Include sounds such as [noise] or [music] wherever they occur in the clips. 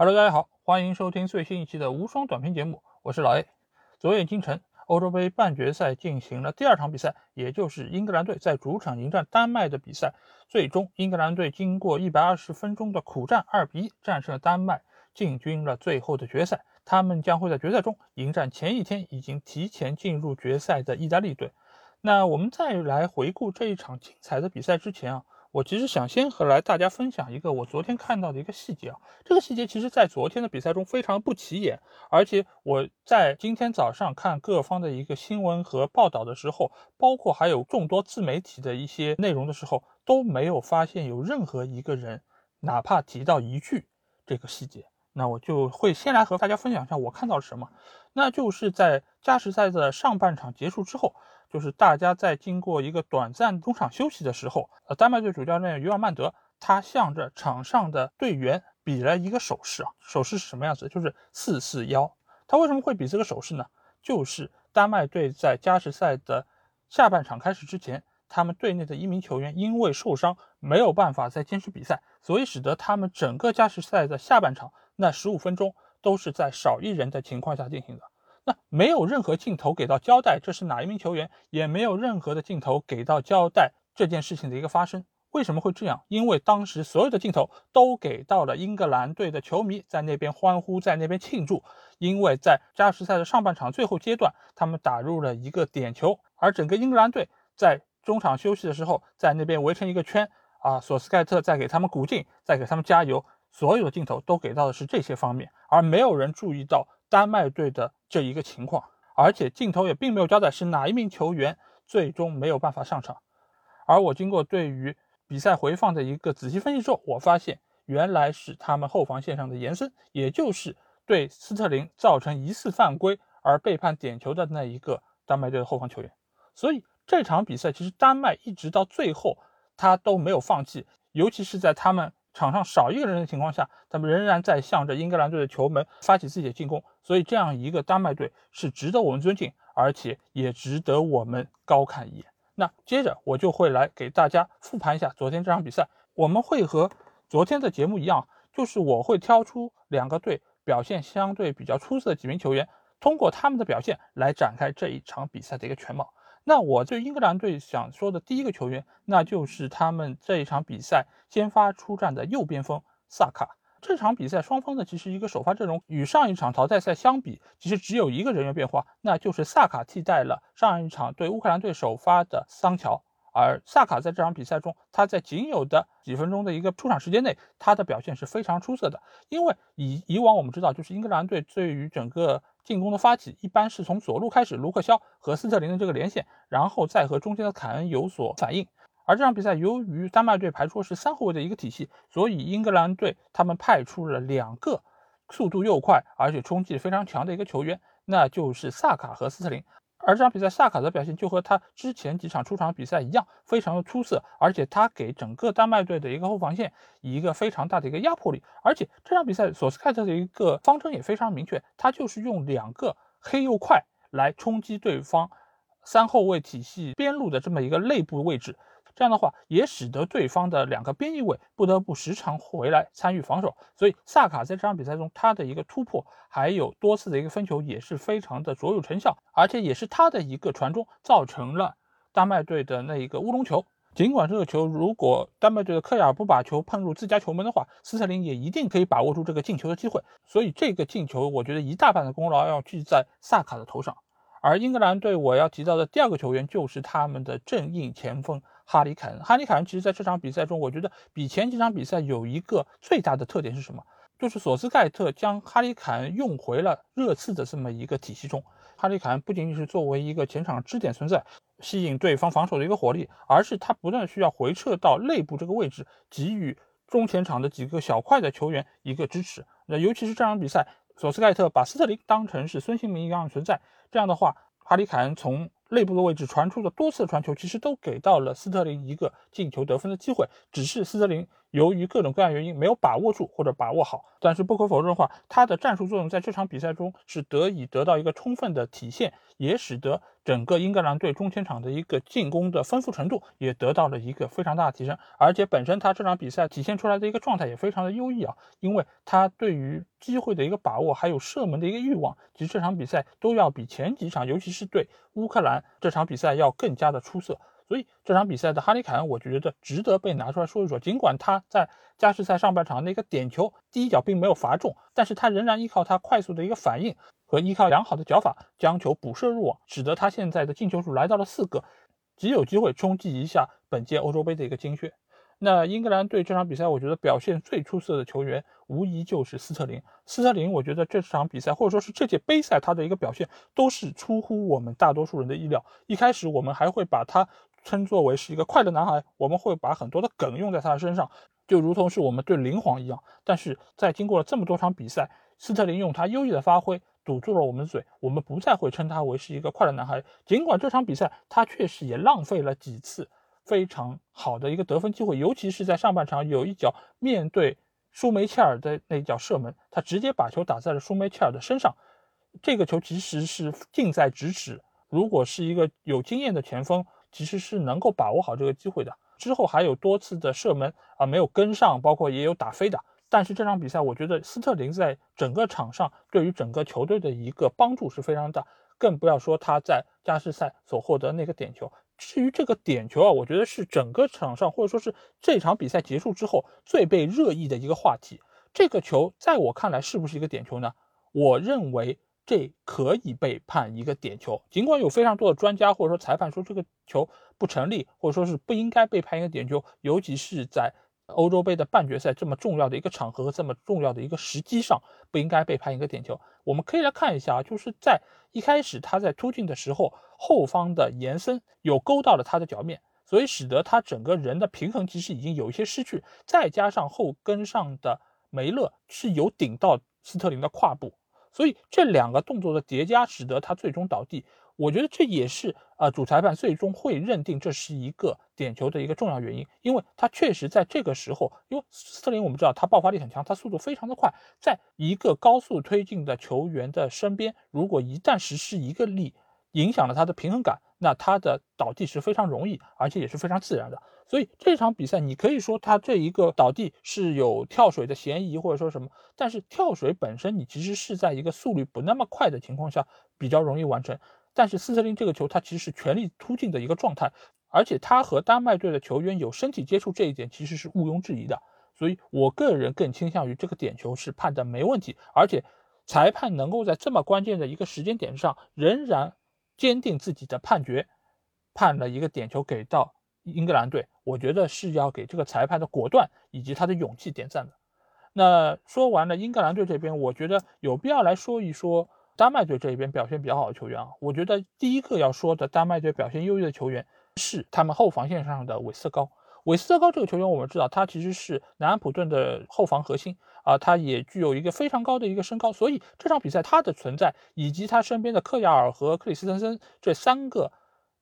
Hello，大家好，欢迎收听最新一期的无双短评节目，我是老 A。昨夜今晨，欧洲杯半决赛进行了第二场比赛，也就是英格兰队在主场迎战丹麦的比赛。最终，英格兰队经过一百二十分钟的苦战，二比一战胜了丹麦，进军了最后的决赛。他们将会在决赛中迎战前一天已经提前进入决赛的意大利队。那我们再来回顾这一场精彩的比赛之前啊。我其实想先和来大家分享一个我昨天看到的一个细节啊，这个细节其实在昨天的比赛中非常不起眼，而且我在今天早上看各方的一个新闻和报道的时候，包括还有众多自媒体的一些内容的时候，都没有发现有任何一个人哪怕提到一句这个细节。那我就会先来和大家分享一下我看到了什么，那就是在加时赛的上半场结束之后。就是大家在经过一个短暂中场休息的时候，呃，丹麦队主教练于尔曼德他向着场上的队员比了一个手势啊，手势是什么样子？就是四四幺。他为什么会比这个手势呢？就是丹麦队在加时赛的下半场开始之前，他们队内的一名球员因为受伤没有办法再坚持比赛，所以使得他们整个加时赛的下半场那十五分钟都是在少一人的情况下进行的。那 [laughs] 没有任何镜头给到交代，这是哪一名球员，也没有任何的镜头给到交代这件事情的一个发生。为什么会这样？因为当时所有的镜头都给到了英格兰队的球迷在那边欢呼，在那边庆祝，因为在加时赛的上半场最后阶段，他们打入了一个点球，而整个英格兰队在中场休息的时候，在那边围成一个圈，啊，索斯盖特在给他们鼓劲，在给他们加油，所有的镜头都给到的是这些方面，而没有人注意到。丹麦队的这一个情况，而且镜头也并没有交代是哪一名球员最终没有办法上场。而我经过对于比赛回放的一个仔细分析之后，我发现原来是他们后防线上的延伸，也就是对斯特林造成疑似犯规而被判点球的那一个丹麦队的后防球员。所以这场比赛其实丹麦一直到最后他都没有放弃，尤其是在他们。场上少一个人的情况下，他们仍然在向着英格兰队的球门发起自己的进攻，所以这样一个丹麦队是值得我们尊敬，而且也值得我们高看一眼。那接着我就会来给大家复盘一下昨天这场比赛，我们会和昨天的节目一样，就是我会挑出两个队表现相对比较出色的几名球员，通过他们的表现来展开这一场比赛的一个全貌。那我对英格兰队想说的第一个球员，那就是他们这一场比赛先发出战的右边锋萨卡。这场比赛双方的其实一个首发阵容与上一场淘汰赛相比，其实只有一个人员变化，那就是萨卡替代了上一场对乌克兰队首发的桑乔。而萨卡在这场比赛中，他在仅有的几分钟的一个出场时间内，他的表现是非常出色的。因为以以往我们知道，就是英格兰队对于整个进攻的发起，一般是从左路开始，卢克肖和斯特林的这个连线，然后再和中间的凯恩有所反应。而这场比赛，由于丹麦队排出是三后卫的一个体系，所以英格兰队他们派出了两个速度又快，而且冲击非常强的一个球员，那就是萨卡和斯特林。而这场比赛，萨卡的表现就和他之前几场出场比赛一样，非常的出色，而且他给整个丹麦队的一个后防线以一个非常大的一个压迫力。而且这场比赛，索斯盖特的一个方针也非常明确，他就是用两个黑又快来冲击对方三后卫体系边路的这么一个内部位置。这样的话，也使得对方的两个边翼位不得不时常回来参与防守。所以萨卡在这场比赛中，他的一个突破，还有多次的一个分球，也是非常的卓有成效。而且也是他的一个传中，造成了丹麦队的那一个乌龙球。尽管这个球，如果丹麦队的科亚尔不把球碰入自家球门的话，斯特林也一定可以把握住这个进球的机会。所以这个进球，我觉得一大半的功劳要记在萨卡的头上。而英格兰队我要提到的第二个球员，就是他们的正印前锋。哈里凯恩，哈里凯恩其实在这场比赛中，我觉得比前几场比赛有一个最大的特点是什么？就是索斯盖特将哈里凯恩用回了热刺的这么一个体系中。哈里凯恩不仅仅是作为一个前场支点存在，吸引对方防守的一个火力，而是他不断需要回撤到内部这个位置，给予中前场的几个小块的球员一个支持。那尤其是这场比赛，索斯盖特把斯特林当成是孙兴民一样存在，这样的话，哈里凯恩从内部的位置传出了多次传球，其实都给到了斯特林一个进球得分的机会，只是斯特林由于各种各样原因没有把握住或者把握好，但是不可否认的话，他的战术作用在这场比赛中是得以得到一个充分的体现，也使得整个英格兰队中前场的一个进攻的丰富程度也得到了一个非常大的提升，而且本身他这场比赛体现出来的一个状态也非常的优异啊，因为他对于机会的一个把握，还有射门的一个欲望，其实这场比赛都要比前几场，尤其是对乌克兰这场比赛要更加的出色。所以这场比赛的哈里凯恩，我觉得值得被拿出来说一说。尽管他在加时赛上半场那个点球第一脚并没有罚中，但是他仍然依靠他快速的一个反应和依靠良好的脚法将球补射入网，使得他现在的进球数来到了四个，极有机会冲击一下本届欧洲杯的一个金靴。那英格兰队这场比赛，我觉得表现最出色的球员无疑就是斯特林。斯特林，我觉得这场比赛或者说是这届杯赛他的一个表现都是出乎我们大多数人的意料。一开始我们还会把他。称作为是一个快乐男孩，我们会把很多的梗用在他的身上，就如同是我们对林皇一样。但是在经过了这么多场比赛，斯特林用他优异的发挥堵住了我们嘴，我们不再会称他为是一个快乐男孩。尽管这场比赛他确实也浪费了几次非常好的一个得分机会，尤其是在上半场有一脚面对舒梅切尔的那一脚射门，他直接把球打在了舒梅切尔的身上，这个球其实是近在咫尺。如果是一个有经验的前锋，其实是能够把握好这个机会的。之后还有多次的射门啊没有跟上，包括也有打飞的。但是这场比赛，我觉得斯特林在整个场上对于整个球队的一个帮助是非常大，更不要说他在加时赛所获得那个点球。至于这个点球啊，我觉得是整个场上或者说是这场比赛结束之后最被热议的一个话题。这个球在我看来是不是一个点球呢？我认为。这可以被判一个点球，尽管有非常多的专家或者说裁判说这个球不成立，或者说是不应该被判一个点球，尤其是在欧洲杯的半决赛这么重要的一个场合和这么重要的一个时机上，不应该被判一个点球。我们可以来看一下啊，就是在一开始他在突进的时候，后方的延伸有勾到了他的脚面，所以使得他整个人的平衡其实已经有一些失去，再加上后跟上的梅勒是有顶到斯特林的胯部。所以这两个动作的叠加，使得他最终倒地。我觉得这也是呃，主裁判最终会认定这是一个点球的一个重要原因，因为他确实在这个时候，因为斯特林我们知道他爆发力很强，他速度非常的快，在一个高速推进的球员的身边，如果一旦实施一个力，影响了他的平衡感，那他的倒地是非常容易，而且也是非常自然的。所以这场比赛，你可以说他这一个倒地是有跳水的嫌疑，或者说什么。但是跳水本身，你其实是在一个速率不那么快的情况下比较容易完成。但是斯特林这个球，他其实是全力突进的一个状态，而且他和丹麦队的球员有身体接触，这一点其实是毋庸置疑的。所以我个人更倾向于这个点球是判的没问题，而且裁判能够在这么关键的一个时间点上仍然坚定自己的判决，判了一个点球给到。英格兰队，我觉得是要给这个裁判的果断以及他的勇气点赞的。那说完了英格兰队这边，我觉得有必要来说一说丹麦队这边表现比较好的球员啊。我觉得第一个要说的丹麦队表现优异的球员是他们后防线上的韦斯高。韦斯特高这个球员，我们知道他其实是南安普顿的后防核心啊，他也具有一个非常高的一个身高，所以这场比赛他的存在以及他身边的克亚尔和克里斯滕森这三个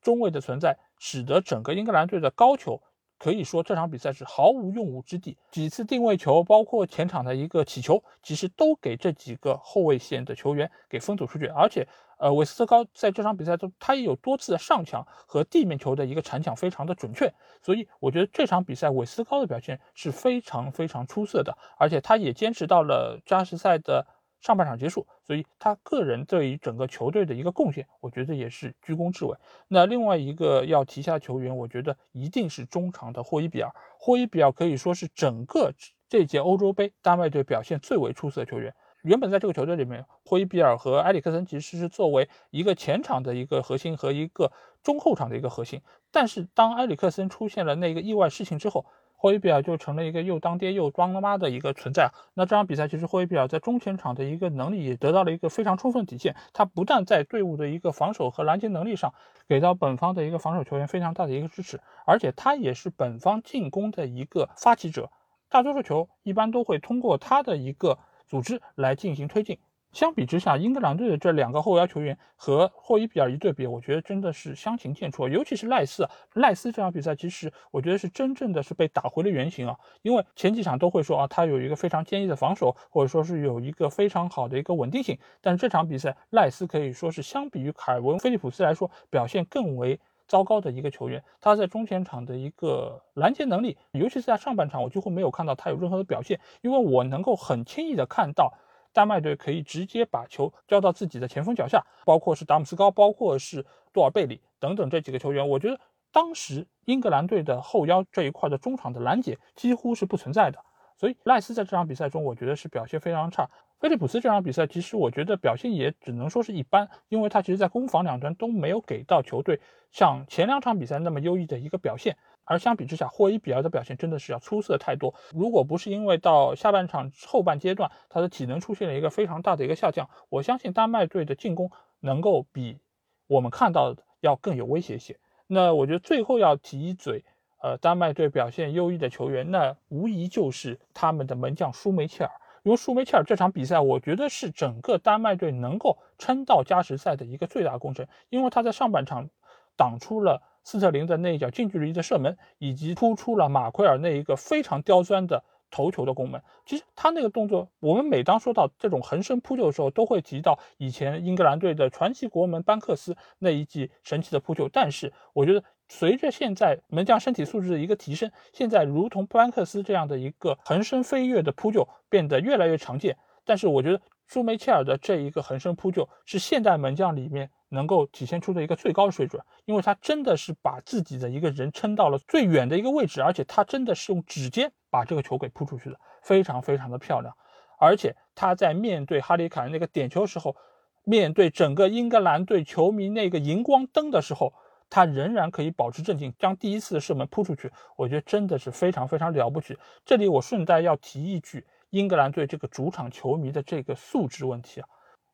中卫的存在。使得整个英格兰队的高球可以说这场比赛是毫无用武之地，几次定位球，包括前场的一个起球，其实都给这几个后卫线的球员给封堵出去。而且，呃，韦斯特高在这场比赛中，他也有多次的上抢和地面球的一个铲抢非常的准确，所以我觉得这场比赛韦斯特高的表现是非常非常出色的，而且他也坚持到了加时赛的。上半场结束，所以他个人对于整个球队的一个贡献，我觉得也是居功至伟。那另外一个要提下球员，我觉得一定是中场的霍伊比尔。霍伊比尔可以说是整个这届欧洲杯丹麦队表现最为出色的球员。原本在这个球队里面，霍伊比尔和埃里克森其实是作为一个前场的一个核心和一个中后场的一个核心，但是当埃里克森出现了那个意外事情之后，霍伊比尔就成了一个又当爹又当妈的一个存在。那这场比赛其实霍伊比尔在中前场的一个能力也得到了一个非常充分体现。他不但在队伍的一个防守和拦截能力上给到本方的一个防守球员非常大的一个支持，而且他也是本方进攻的一个发起者。大多数球一般都会通过他的一个组织来进行推进。相比之下，英格兰队的这两个后腰球员和霍伊比尔一对比，我觉得真的是相形见绌。尤其是赖斯，赖斯这场比赛其实我觉得是真正的是被打回了原形啊。因为前几场都会说啊，他有一个非常坚毅的防守，或者说是有一个非常好的一个稳定性。但是这场比赛，赖斯可以说是相比于凯文·菲利普斯来说，表现更为。糟糕的一个球员，他在中前场的一个拦截能力，尤其是在上半场，我几乎没有看到他有任何的表现。因为我能够很轻易的看到，丹麦队可以直接把球交到自己的前锋脚下，包括是达姆斯高，包括是多尔贝里等等这几个球员。我觉得当时英格兰队的后腰这一块的中场的拦截几乎是不存在的，所以赖斯在这场比赛中，我觉得是表现非常差。菲利普斯这场比赛，其实我觉得表现也只能说是一般，因为他其实在攻防两端都没有给到球队像前两场比赛那么优异的一个表现。而相比之下，霍伊比尔的表现真的是要出色太多。如果不是因为到下半场后半阶段他的体能出现了一个非常大的一个下降，我相信丹麦队的进攻能够比我们看到的要更有威胁性。那我觉得最后要提一嘴，呃，丹麦队表现优异的球员，那无疑就是他们的门将舒梅切尔。因为舒梅切尔这场比赛，我觉得是整个丹麦队能够撑到加时赛的一个最大功臣，因为他在上半场挡出了斯特林的那一脚近距离的射门，以及突出了马奎尔那一个非常刁钻的头球的攻门。其实他那个动作，我们每当说到这种横身扑救的时候，都会提到以前英格兰队的传奇国门班克斯那一记神奇的扑救。但是我觉得。随着现在门将身体素质的一个提升，现在如同班克斯这样的一个横身飞跃的扑救变得越来越常见。但是我觉得舒梅切尔的这一个横身扑救是现代门将里面能够体现出的一个最高水准，因为他真的是把自己的一个人撑到了最远的一个位置，而且他真的是用指尖把这个球给扑出去的，非常非常的漂亮。而且他在面对哈里凯恩那个点球时候，面对整个英格兰队球迷那个荧光灯的时候。他仍然可以保持镇静，将第一次的射门扑出去，我觉得真的是非常非常了不起。这里我顺带要提一句，英格兰队这个主场球迷的这个素质问题啊，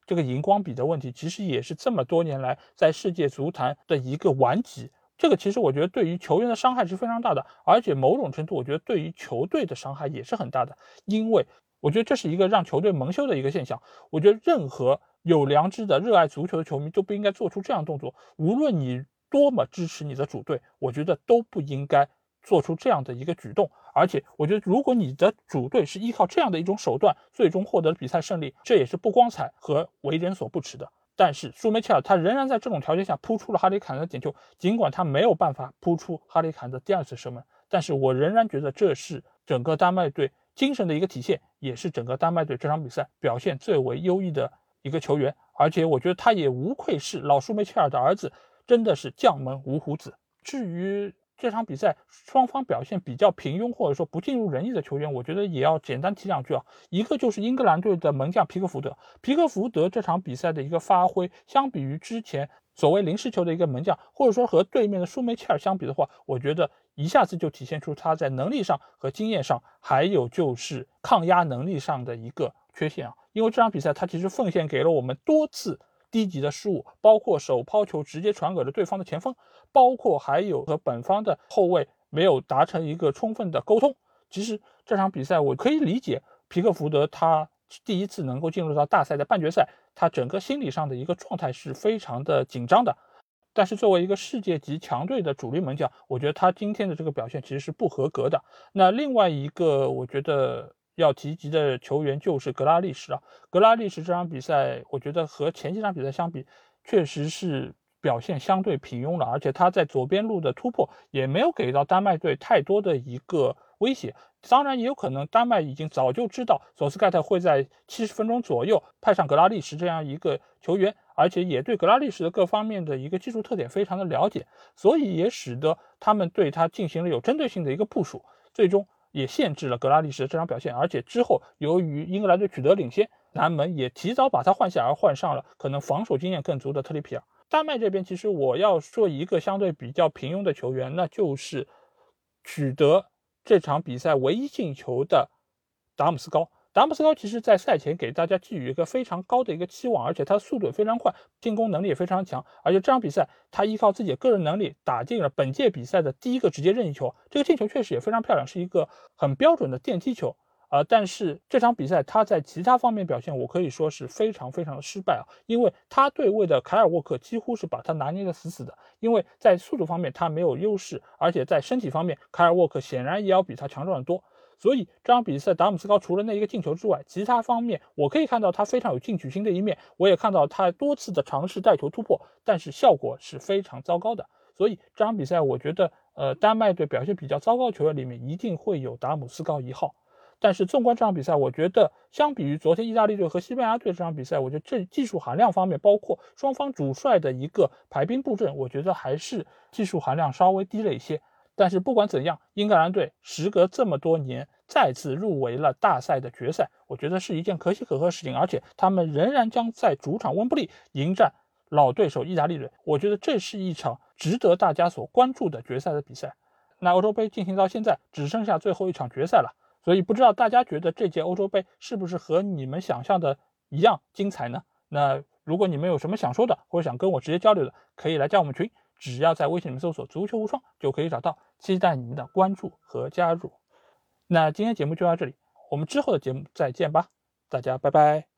这个荧光笔的问题，其实也是这么多年来在世界足坛的一个顽疾。这个其实我觉得对于球员的伤害是非常大的，而且某种程度我觉得对于球队的伤害也是很大的，因为我觉得这是一个让球队蒙羞的一个现象。我觉得任何有良知的热爱足球的球迷都不应该做出这样动作，无论你。多么支持你的主队，我觉得都不应该做出这样的一个举动。而且，我觉得如果你的主队是依靠这样的一种手段，最终获得了比赛胜利，这也是不光彩和为人所不齿的。但是，舒梅切尔他仍然在这种条件下扑出了哈里坎的点球，尽管他没有办法扑出哈里坎的第二次射门，但是我仍然觉得这是整个丹麦队精神的一个体现，也是整个丹麦队这场比赛表现最为优异的一个球员。而且，我觉得他也无愧是老舒梅切尔的儿子。真的是将门无虎子。至于这场比赛双方表现比较平庸或者说不尽如人意的球员，我觉得也要简单提两句啊。一个就是英格兰队的门将皮克福德，皮克福德这场比赛的一个发挥，相比于之前所谓临时球的一个门将，或者说和对面的舒梅切尔相比的话，我觉得一下子就体现出他在能力上和经验上，还有就是抗压能力上的一个缺陷啊。因为这场比赛他其实奉献给了我们多次。低级的失误，包括手抛球直接传给了对方的前锋，包括还有和本方的后卫没有达成一个充分的沟通。其实这场比赛我可以理解，皮克福德他第一次能够进入到大赛的半决赛，他整个心理上的一个状态是非常的紧张的。但是作为一个世界级强队的主力门将，我觉得他今天的这个表现其实是不合格的。那另外一个，我觉得。要提及的球员就是格拉利什啊，格拉利什这场比赛，我觉得和前几场比赛相比，确实是表现相对平庸了，而且他在左边路的突破也没有给到丹麦队太多的一个威胁。当然，也有可能丹麦已经早就知道索斯盖特会在七十分钟左右派上格拉利什这样一个球员，而且也对格拉利什的各方面的一个技术特点非常的了解，所以也使得他们对他进行了有针对性的一个部署，最终。也限制了格拉利什的这场表现，而且之后由于英格兰队取得领先，南门也提早把他换下，而换上了可能防守经验更足的特里皮尔。丹麦这边其实我要说一个相对比较平庸的球员，那就是取得这场比赛唯一进球的达姆斯高。达姆斯高其实，在赛前给大家寄予一个非常高的一个期望，而且他速度也非常快，进攻能力也非常强。而且这场比赛，他依靠自己的个人能力打进了本届比赛的第一个直接任意球，这个进球确实也非常漂亮，是一个很标准的电梯球。呃，但是这场比赛他在其他方面表现，我可以说是非常非常的失败啊，因为他对位的凯尔沃克几乎是把他拿捏的死死的，因为在速度方面他没有优势，而且在身体方面，凯尔沃克显然也要比他强壮的多。所以这场比赛，达姆斯高除了那一个进球之外，其他方面我可以看到他非常有进取心的一面，我也看到他多次的尝试带球突破，但是效果是非常糟糕的。所以这场比赛，我觉得，呃，丹麦队表现比较糟糕球员里面一定会有达姆斯高一号。但是纵观这场比赛，我觉得相比于昨天意大利队和西班牙队这场比赛，我觉得这技术含量方面，包括双方主帅的一个排兵布阵，我觉得还是技术含量稍微低了一些。但是不管怎样，英格兰队时隔这么多年再次入围了大赛的决赛，我觉得是一件可喜可贺的事情。而且他们仍然将在主场温布利迎战老对手意大利队，我觉得这是一场值得大家所关注的决赛的比赛。那欧洲杯进行到现在只剩下最后一场决赛了，所以不知道大家觉得这届欧洲杯是不是和你们想象的一样精彩呢？那如果你们有什么想说的，或者想跟我直接交流的，可以来加我们群。只要在微信里面搜索“足球无双”就可以找到，期待你们的关注和加入。那今天节目就到这里，我们之后的节目再见吧，大家拜拜。